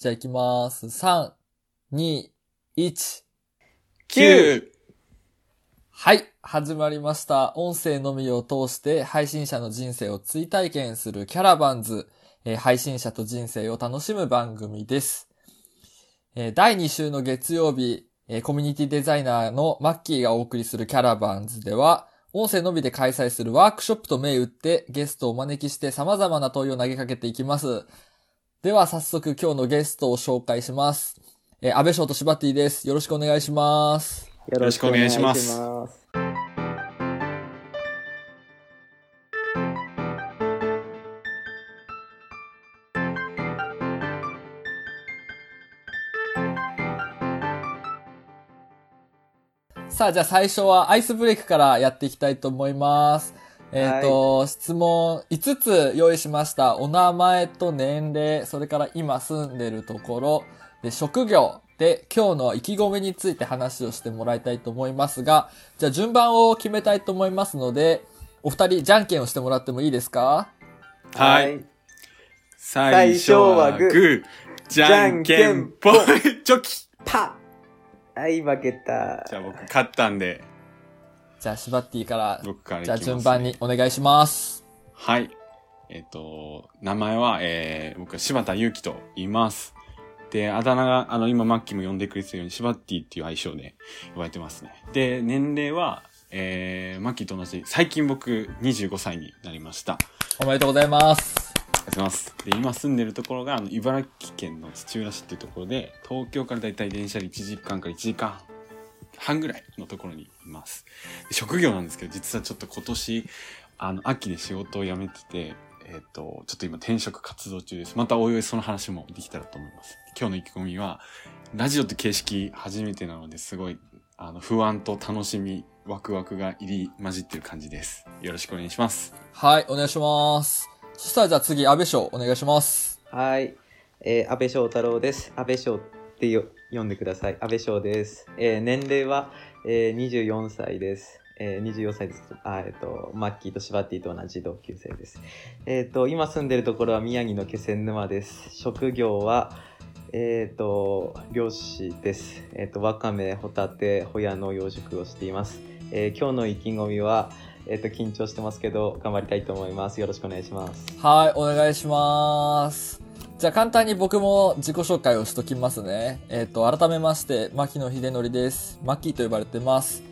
じゃあ行きます。3、2、1。9! はい。始まりました。音声のみを通して配信者の人生を追体験するキャラバンズ。えー配信者と人生を楽しむ番組です。えー第2週の月曜日、えーコミュニティデザイナーのマッキーがお送りするキャラバンズでは、音声のみで開催するワークショップと銘打ってゲストをお招きして様々な問いを投げかけていきます。では早速今日のゲストを紹介します。えー安倍翔と柴ティです。よろしくお願いします。よろしくお願いしますよろしくお願いしますさあ、じゃあ最初はアイスブレイクからやっていきたいと思います。えっ、と、質問5つ用意しました。お名前と年齢、それから今住んでるところ、で、職業、で、今日の意気込みについて話をしてもらいたいと思いますが、じゃあ順番を決めたいと思いますので、お二人、じゃんけんをしてもらってもいいですか？はい。最初はグー、じゃんけんぽい、チョキパッ。はい、負けた。じゃあ僕勝ったんで、じゃあ、シバッティから、僕からいきじゃあ。順番に。お願いします。はい。えっ、と、名前は、えー、僕は柴田祐樹と言います。で、あだ名が、あの、今、マッキーも呼んでくれてるように、柴ッティっていう愛称で呼ばれてますね。で、年齢は、えー、マッキーと同じ、最近僕、25歳になりました。おめでとうございます。ありがとうございます。で、今住んでるところが、あの、茨城県の土浦市っていうところで、東京からだいたい電車で1時間から1時間半ぐらいのところにいます。で職業なんですけど、実はちょっと今年、あの、秋で仕事を辞めてて、えっ、と、ちょっと今転職活動中です。またおいおいその話もできたらと思います。今日の意気込みは、ラジオって形式初めてなので、すごい、あの、不安と楽しみ、ワクワクが入り混じってる感じです。よろしくお願いします。はい、お願いします。そしたらじゃあ次、安倍翔、お願いします。はい。えー、安倍翔太郎です。安倍翔ってよ呼んでください。安倍翔です。えー、年齢は、えー、24歳です。えー、24歳です。あ、えっ、と、マッキーとシバティと同じ同級生です。えっ、と、今住んでるところは宮城の気仙沼です。職業は、えっ、と、漁師です。えっ、と、わかめ、ホタテ、ホヤの養殖をしています。えー、今日の意気込みは、えっ、と、緊張してますけど、頑張りたいと思います。よろしくお願いします。はい、お願いします。じゃあ簡単に僕も自己紹介をしときますね。えっ、と、改めまして、牧野秀則です。マッキーと呼ばれてます。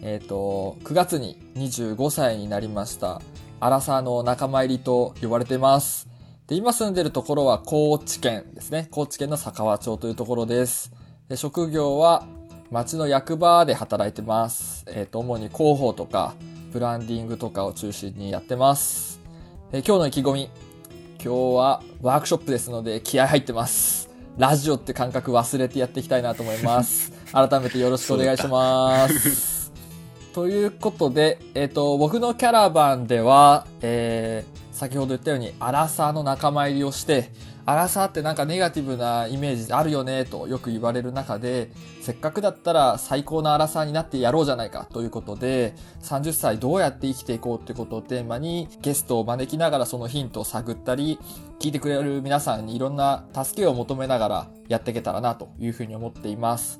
えっ、と、9月に25歳になりました。アラサーの仲間入りと呼ばれてます。で、今住んでるところは高知県ですね。高知県の佐川町というところです。で、職業は町の役場で働いてます。えっ、と、主に広報とか、ブランディングとかを中心にやってます。え今日の意気込み。今日はワークショップですので気合入ってます。ラジオって感覚忘れてやっていきたいなと思います。改めてよろしくお願いします。ということで、えっ、と、僕のキャラバンでは、えー先ほど言ったように、アラサーの仲間入りをして、アラサーってなんかネガティブなイメージあるよね、とよく言われる中で、せっかくだったら最高のアラサーになってやろうじゃないかということで、30歳どうやって生きていこうってことをテーマにゲストを招きながらそのヒントを探ったり、聞いてくれる皆さんにいろんな助けを求めながらやっていけたらなというふうに思っています。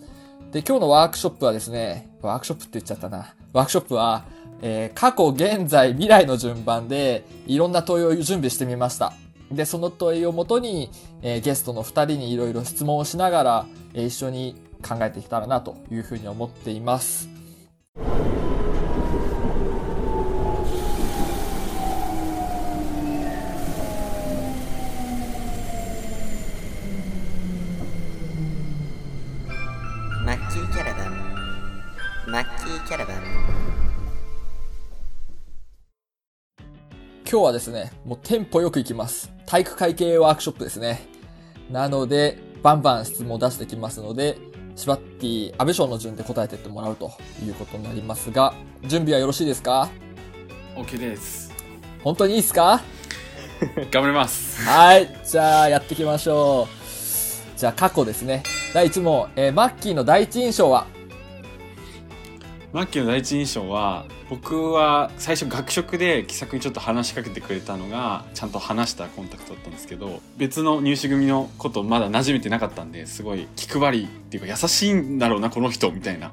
で、今日のワークショップはですね、ワークショップって言っちゃったな。ワークショップは、えー過去、現在、未来の順番でいろんな問いを準備してみました。で、その問いをもとに、えーゲストの二人にいろいろ質問をしながら、えー一緒に考えていけたらなというふうに思っています。今日はですね、もうテンポよくいきます。体育会系ワークショップですね。なので、バンバン質問を出してきますので、シバッティ、安倍賞の順で答えてってもらうということになりますが、準備はよろしいですか？OK です。本当にいいですか？頑張ります。はい。じゃあ、やっていきましょう。じゃあ、過去ですね。第1問、えーマッキーの第一印象は？マッキーの第一印象は、僕は最初学食で気さくにちょっと話しかけてくれたのがちゃんと話したコンタクトだったんですけど別の入試組のことまだ馴染めてなかったんですごい気配りっていうか優しいんだろうなこの人みたいな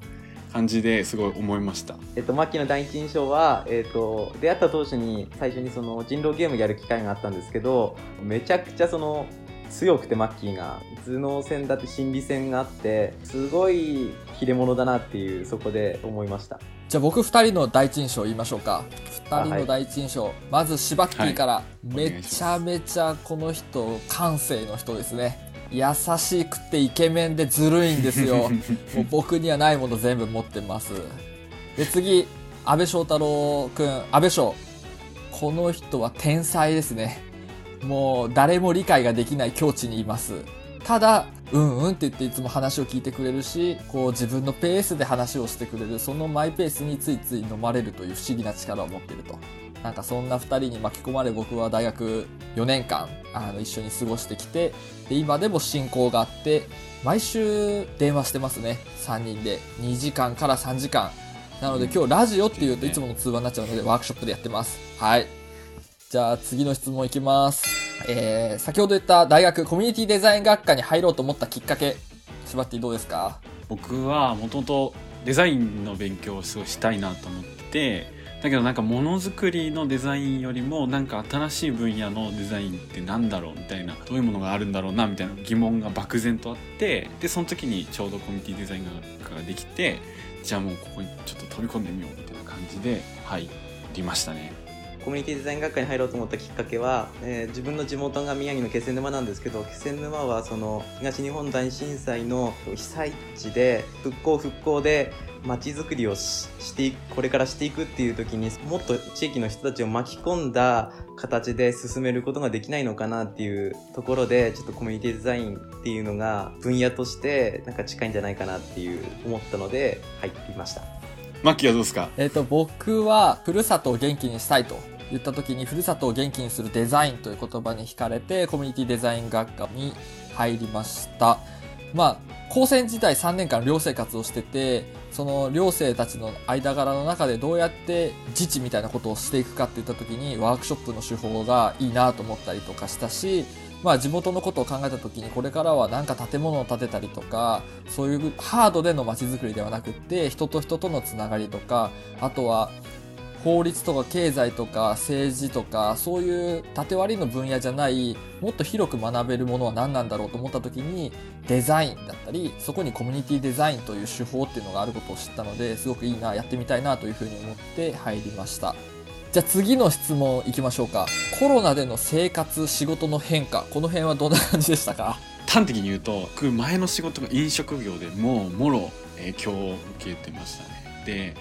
感じですごい思いました。えっと、マッキーの第一印象は、えっと、出会った当初に最初にその人狼ゲームやる機会があったんですけどめちゃくちゃその強くてマッキーが頭脳戦だって心理戦があってすごい切れ者だなっていうそこで思いました。じゃあ僕二人の第一印象言いましょうか。二人の第一印象。まず、シバッキーから、いめちゃめちゃこの人、感性の人ですね。優しくてイケメンでずるいんですよ。もう僕にはないもの全部持ってます。で、次、安倍翔太郎くん、安倍翔。この人は天才ですね。もう誰も理解ができない境地にいます。ただ、うんうんって言っていつも話を聞いてくれるし、こう自分のペースで話をしてくれる、そのマイペースについつい飲まれるという不思議な力を持っていると。なんかそんな二人に巻き込まれ僕は大学4年間あの一緒に過ごしてきて、で今でも親交があって、毎週電話してますね。3人で。2時間から3時間。なので今日ラジオって言うといつもの通話になっちゃうのでワークショップでやってます。はい。じゃあ次の質問いきます。えー、先ほど言った大学コミュニティデザイン学科に入ろうと思ったきっかけ、しばってどうですか？僕はもともとデザインの勉強をすごいしたいなと思っててだけどなんかものづくりのデザインよりもなんか新しい分野のデザインってなんだろうみたいなどういうものがあるんだろうなみたいな疑問が漠然とあってでその時にちょうどコミュニティデザイン学科ができてじゃあもうここにちょっと飛び込んでみようみたいな感じで入りましたね。コミュニティデザイン学科に入ろうと思ったきっかけは、えー自分の地元が宮城の気仙沼なんですけど気仙沼はその東日本大震災の被災地で復興復興で街づくりをししていくこれからしていくっていう時にもっと地域の人たちを巻き込んだ形で進めることができないのかなっていうところでちょっとコミュニティデザインっていうのが分野としてなんか近いんじゃないかなっていう思ったので入りました。マッキーはどうですか？えっ、と、僕は、ふるさとを元気にしたいと言った時に、ふるさとを元気にするデザインという言葉に惹かれて、コミュニティデザイン学科に入りました。まあ、高専時代3年間寮生活をしてて、その寮生たちの間柄の中でどうやって自治みたいなことをしていくかって言った時に、ワークショップの手法がいいなと思ったりとかしたし、まあ地元のことを考えた時にこれからはなんか建物を建てたりとかそういうハードでの街づくりではなくって人と人とのつながりとかあとは法律とか経済とか政治とかそういう縦割りの分野じゃないもっと広く学べるものは何なんだろうと思った時にデザインだったりそこにコミュニティデザインという手法っていうのがあることを知ったのですごくいいなやってみたいなというふうに思って入りました。じゃあ次の質問いきましょうか。コロナでの生活仕事の変化この辺はどんな感じでしたか？端的に言うと僕前の仕事が飲食業でもうもろ影響を受けてましたね。で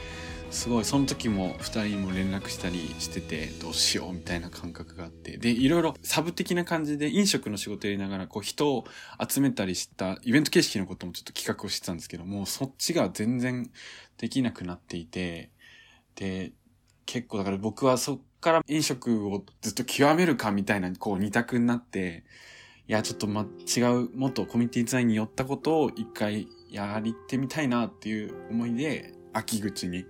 すごい。その時も2人にも連絡したりしててどうしようみたいな感覚があって。でいろいろサブ的な感じで飲食の仕事やりながらこう人を集めたりしたイベント形式のこともちょっと企画をしてたんですけどもそっちが全然できなくなっていて。で結構だから僕はそっから飲食をずっと極めるかみたいなこう二択になっていや、ちょっとま、違う、もっとコミュニティデザインに寄ったことを一回やりてみたいなっていう思いで、秋口に、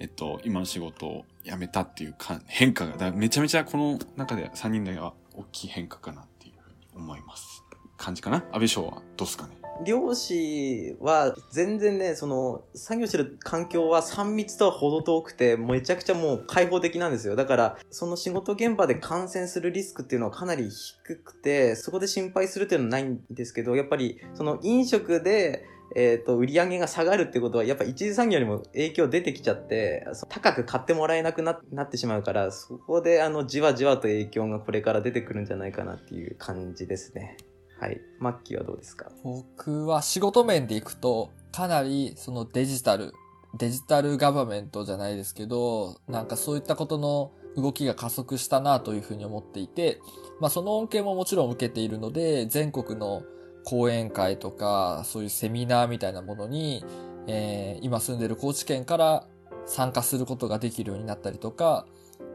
えっと、今の仕事を辞めたっていうか変化が、だめちゃめちゃこの中で3人では大きい変化かなっていうふうに思います。感じかな？安倍翔はどうすかね？漁師は全然ねその作業してる環境は3密とは程遠くてめちゃくちゃもう開放的なんですよ。だからその仕事現場で感染するリスクっていうのはかなり低くてそこで心配するっていうのはないんですけどやっぱりその飲食でえー、と売り上げが下がるってことはやっぱ一次産業にも影響出てきちゃって高く買ってもらえなくななってしまうからそこであのじわじわと影響がこれから出てくるんじゃないかなっていう感じですね。はい。マッキーはどうですか？僕は仕事面でいくと、かなりそのデジタル、デジタルガバメントじゃないですけど、なんかそういったことの動きが加速したなというふうに思っていて、まあその恩恵ももちろん受けているので、全国の講演会とか、そういうセミナーみたいなものに、えー今住んでる高知県から参加することができるようになったりとか、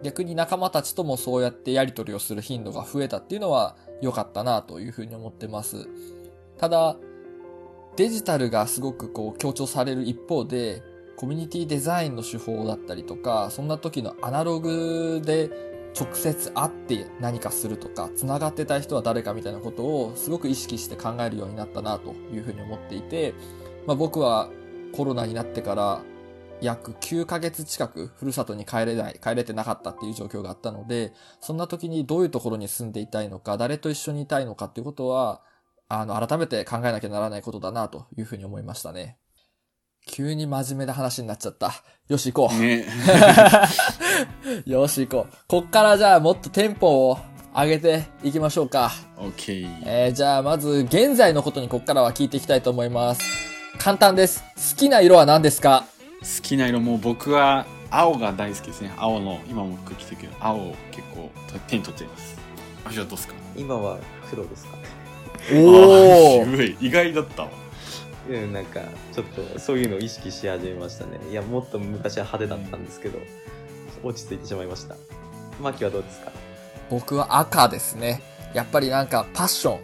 逆に仲間たちともそうやってやり取りをする頻度が増えたっていうのは良かったなというふうに思ってます。ただ、デジタルがすごくこう強調される一方で、コミュニティデザインの手法だったりとか、そんな時のアナログで直接会って何かするとか、繋がってた人は誰かみたいなことをすごく意識して考えるようになったなというふうに思っていて、まあ僕はコロナになってから約9ヶ月近くふるさとに帰れない、帰れてなかったっていう状況があったので、そんな時にどういうところに住んでいたいのか、誰と一緒にいたいのかっていうことは、あの、改めて考えなきゃならないことだなというふうに思いましたね。急に真面目な話になっちゃった。よし行こう。ね。よし行こう。こっからじゃあもっとテンポを上げていきましょうか。オッケー。えー、じゃあまず現在のことにこっからは聞いていきたいと思います。簡単です。好きな色は何ですか？好きな色もう僕は青が大好きですね。青の、今も服着てるけど、青を結構手に取っちゃいます。あ、じゃあどうですか？今は黒ですか？あー渋い。意外だったわ。うん、なんか、ちょっとそういうのを意識し始めましたね。いや、もっと昔は派手だったんですけど、落ち着いてしまいました。マキはどうですか？僕は赤ですね。やっぱりなんかパッション、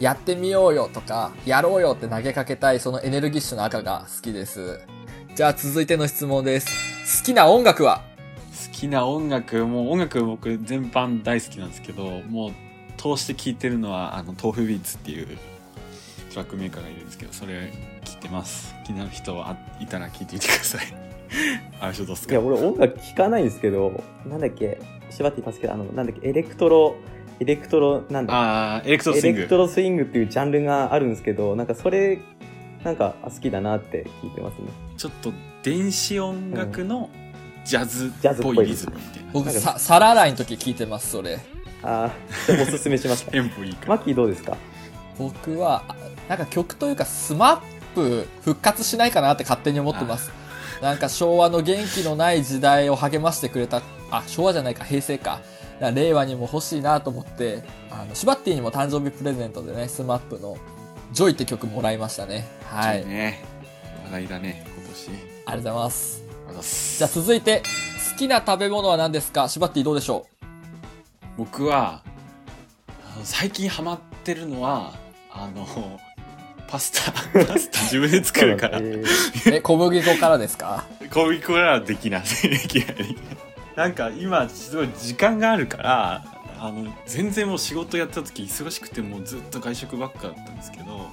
やってみようよとか、やろうよって投げかけたいそのエネルギッシュな赤が好きです。じゃあ続いての質問です。好きな音楽は？好きな音楽、もう音楽僕全般大好きなんですけど、もう通して聴いてるのは、あの、豆腐ビーツっていうトラックメーカーがいるんですけど、それ聴いてます。気になる人はいたら聴いてみてください。あれどうですか？いや、俺音楽聴かないんですけど、なんだっけ、縛って助けあの、なんだっけ、エレクトロ、エレクトロ、なんだ？ああ、エレクトロスイング。レクトロスイングっていうジャンルがあるんですけど、なんかそれ、なんかあ好きだなって聞いてますね。ちょっと電子音楽のジャズジャズっぽいリズムみたいな。僕なんかさ、皿洗いの時聞いてます、それ。ああ、おすすめしました。テンポいいから。マッキーどうですか？僕は、あなんか曲というかスマップ復活しないかなって勝手に思ってます。なんか昭和の元気のない時代を励ましてくれた、あ、昭和じゃないか、平成か。だから令和にも欲しいなと思って、あの、シュバッティにも誕生日プレゼントでね、 SMAPの Joy って曲もらいましたね。はい。ありがとうね。話題だね、今年。ございます。あざっすじゃあ続いて、好きな食べ物は何ですか？シュバッティどうでしょ僕は、最近ハマってるのは、あの、パスタ、パスタ自分で作るから え、小麦粉からですか？小麦粉からはできない。できない。なんか今、すごい時間があるから、あの、全然もう仕事やってた時忙しくてもうずっと外食ばっかだったんですけど、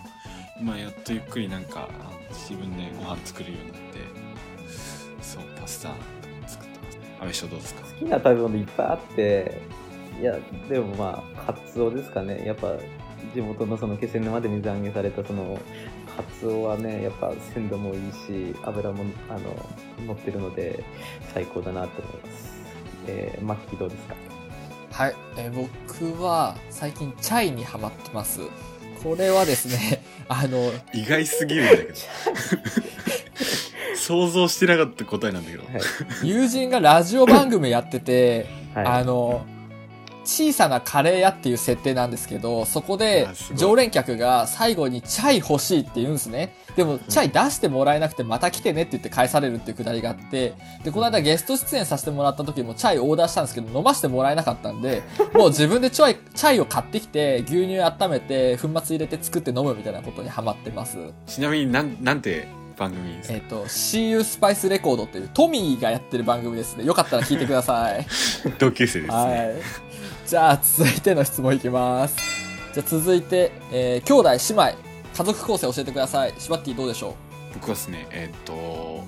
今やっとゆっくりなんか、自分でご飯作るようになって、そう、パスタ作ってます。安倍翔どうですか？好きな食べ物いっぱいあって、いや、でもまあ、カツオですかね。やっぱ、地元のその気仙沼で水揚げされたその、カツオはね、やっぱ鮮度もいいし、油も、あの、乗ってるので、最高だなと思います。えー、マッキーどうですか？はい、えー僕は最近チャイにハマってます。これはですね、あの、意外すぎるんだけど。想像してなかった答えなんだけど。はい。友人がラジオ番組やってて、はい。あの、小さなカレー屋っていう設定なんですけど、そこで常連客が最後にチャイ欲しいって言うんですね。でも、チャイ出してもらえなくてまた来てねって言って返されるっていうくだりがあって、で、この間ゲスト出演させてもらった時もチャイオーダーしたんですけど、飲ませてもらえなかったんで、もう自分でチャイ、チャイを買ってきて、牛乳温めて、粉末入れて作って飲むみたいなことにハマってます。ちなみになん、なんて番組ですか？えっ、と、CU スパイスレコードっていうトミーがやってる番組ですね。よかったら聞いてください。同級生ですね。はい。じゃあ、続いての質問いきます。じゃあ、続いて、えー、兄弟、姉妹、家族構成教えてください。シュバッティどうでしょ僕はですね、えーっと、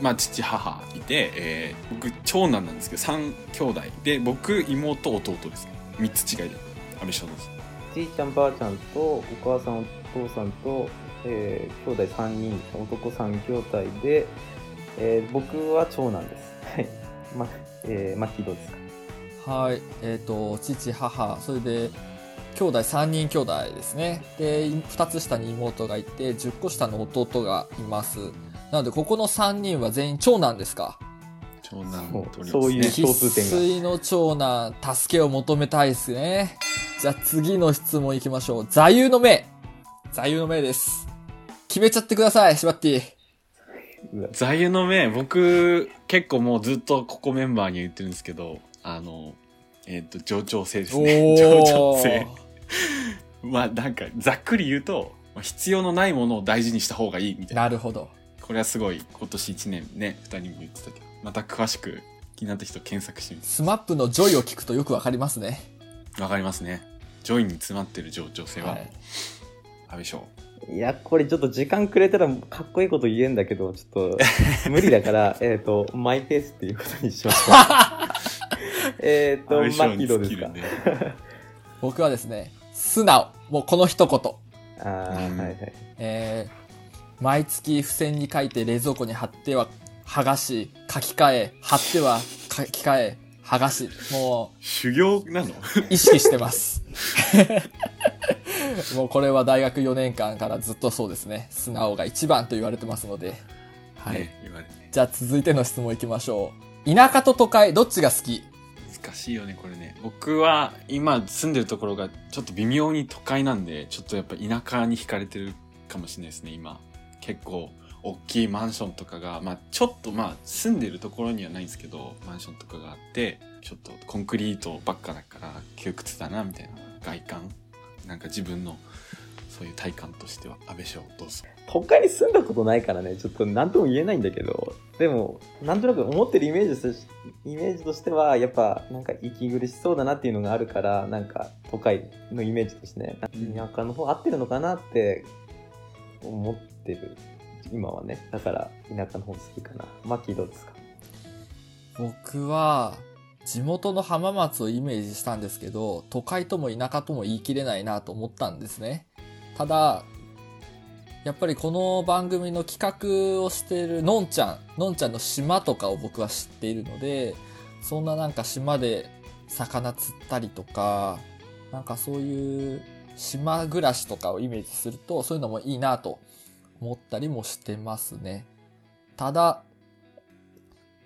まあ、父、母いて、えー僕、長男なんですけど、3兄弟で、僕、妹、弟ですね。3つ違いで。安倍翔です。じいちゃんばあちゃんとお母さんお父さんと、えー、兄弟3人男3兄弟で、えー僕は長男ですはいまえー、マッキーどうですか？うはい。えっ、と、父、母、それで、兄弟3人兄弟ですね。で、2つ下に妹がいて、10個下の弟がいます。なので、ここの3人は全員長男ですか？長男そうの通りそういうですね。共通点が生粋の長男、助けを求めたいですね。じゃあ次の質問いきましょう。座右の銘。座右の銘です。決めちゃってください、シュバッティ。座右の銘、僕、結構もうずっとここメンバーに言ってるんですけど、あの、えーっと、冗長性ですね。冗長性。まあ、なんか、ざっくり言うと、まあ必要のないものを大事にした方がいいみたいな。なるほど。これはすごい今年1年ね2人も言ってたけどまた詳しく気になった人検索してみて SMAPの Joyを聞くとよくわかりますね。わかりますね Joyに詰まってる女女性は、はい。安倍翔いや、これちょっと時間くれたらかっこいいこと言えんだけど、ちょっと無理だから、えっと、マイペースっていうことにしましょう。えっと、マッキーどうですか？僕はですね、素直。もうこの一言。ああ、うんはいはい。えー、毎月付箋に書いて冷蔵庫に貼っては剥がし、書き換え、貼っては書き換え、剥がし。も修行なの？う、意識してます。もうこれは大学4年間からずっとそうですね。素直が一番と言われてますので。はい。じゃあ続いての質問いきましょう。田舎と都会、どっちが好き？難しいよねこれね僕は今住んでるところがちょっと微妙に都会なんでちょっとやっぱ田舎に惹かれてるかもしれないですね今結構大きいマンションとかがまあちょっとまあ住んでるところにはないんですけどマンションとかがあってちょっとコンクリートばっかだから窮屈だなみたいな外観なんか自分のそういう体感としては安倍翔どうぞ都会に住んだことないからね、ちょっと何とも言えないんだけど、でも、なんとなく思ってるイメージとしイメージとしては、やっぱ、なんか息苦しそうだなっていうのがあるから、なんか、都会のイメージとしてね、田舎の方合ってるのかなって思ってる、今はね。だから、田舎の方好きかな。マッキーどうですか？僕は、地元の浜松をイメージしたんですけど、都会とも田舎とも言い切れないなと思ったんですね。ただ、やっぱりこの番組の企画をしているのんちゃん、のんちゃんの島とかを僕は知っているので、そんななんか島で魚釣ったりとか、なんかそういう島暮らしとかをイメージすると、そういうのもいいなと思ったりもしてますね。ただ、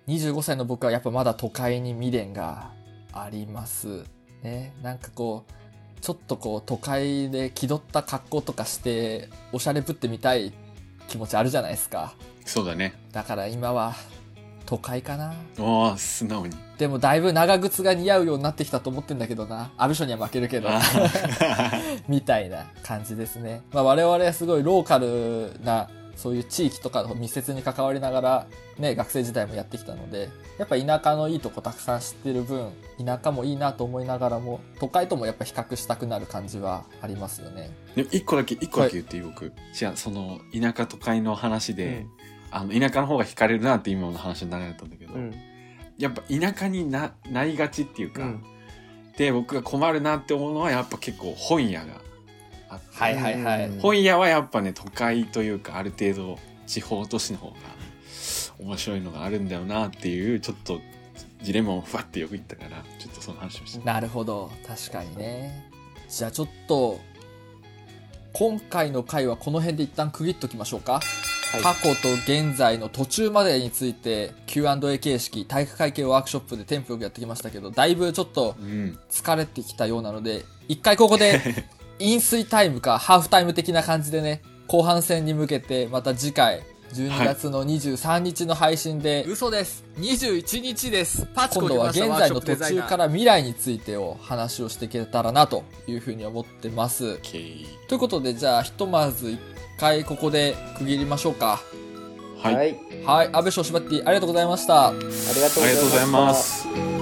25歳の僕はやっぱまだ都会に未練があります。ね。なんかこう、ちょっとこう都会で気取った格好とかして、おしゃれぶってみたい気持ちあるじゃないですか。そうだねだから今は都会かな。おー素直にでもだいぶ長靴が似合うようになってきたと思ってんだけどな。安倍所には負けるけど。みたいな感じですね。まあ我々はすごいローカルな、そういう地域とかの密接に関わりながら、ね、学生時代もやってきたので、やっぱ田舎のいいとこたくさん知ってる分、田舎もいいなと思いながらも、都会ともやっぱ比較したくなる感じはありますよね。一個だけ一個だけ言っていい僕？じゃあその田舎都会の話で、あの田舎の方が惹かれるなって今の話の流れだったんだけど、うん。やっぱ田舎にななりがちっていうか、うん。で僕が困るなって思うのはやっぱ結構本屋があって、はいはいはい。うん本屋はやっぱね都会というかある程度地方都市の方が面白いのがあるんだよなっていうちょっとジレンマをふわってよく言ったからちょっとその話をしてなるほど。確かにね。じゃあちょっと、今回の回はこの辺で一旦区切っときましょうか。はい過去と現在の途中までについて Q&A 形式体育会系ワークショップでテンポよくやってきましたけどだいぶちょっとうん疲れてきたようなので一回ここで 飲水タイムかハーフタイム的な感じでね後半戦に向けてまた次回12月の23日の配信で、嘘です。21日です。パチコ今度は現在の途中から未来についてを話をしていけたらなというふうに思ってます。ということでじゃあひとまず一回ここで区切りましょうか。はい、はい。はい、安倍翔柴ッティありがとうございました。ありがとうありがとうございます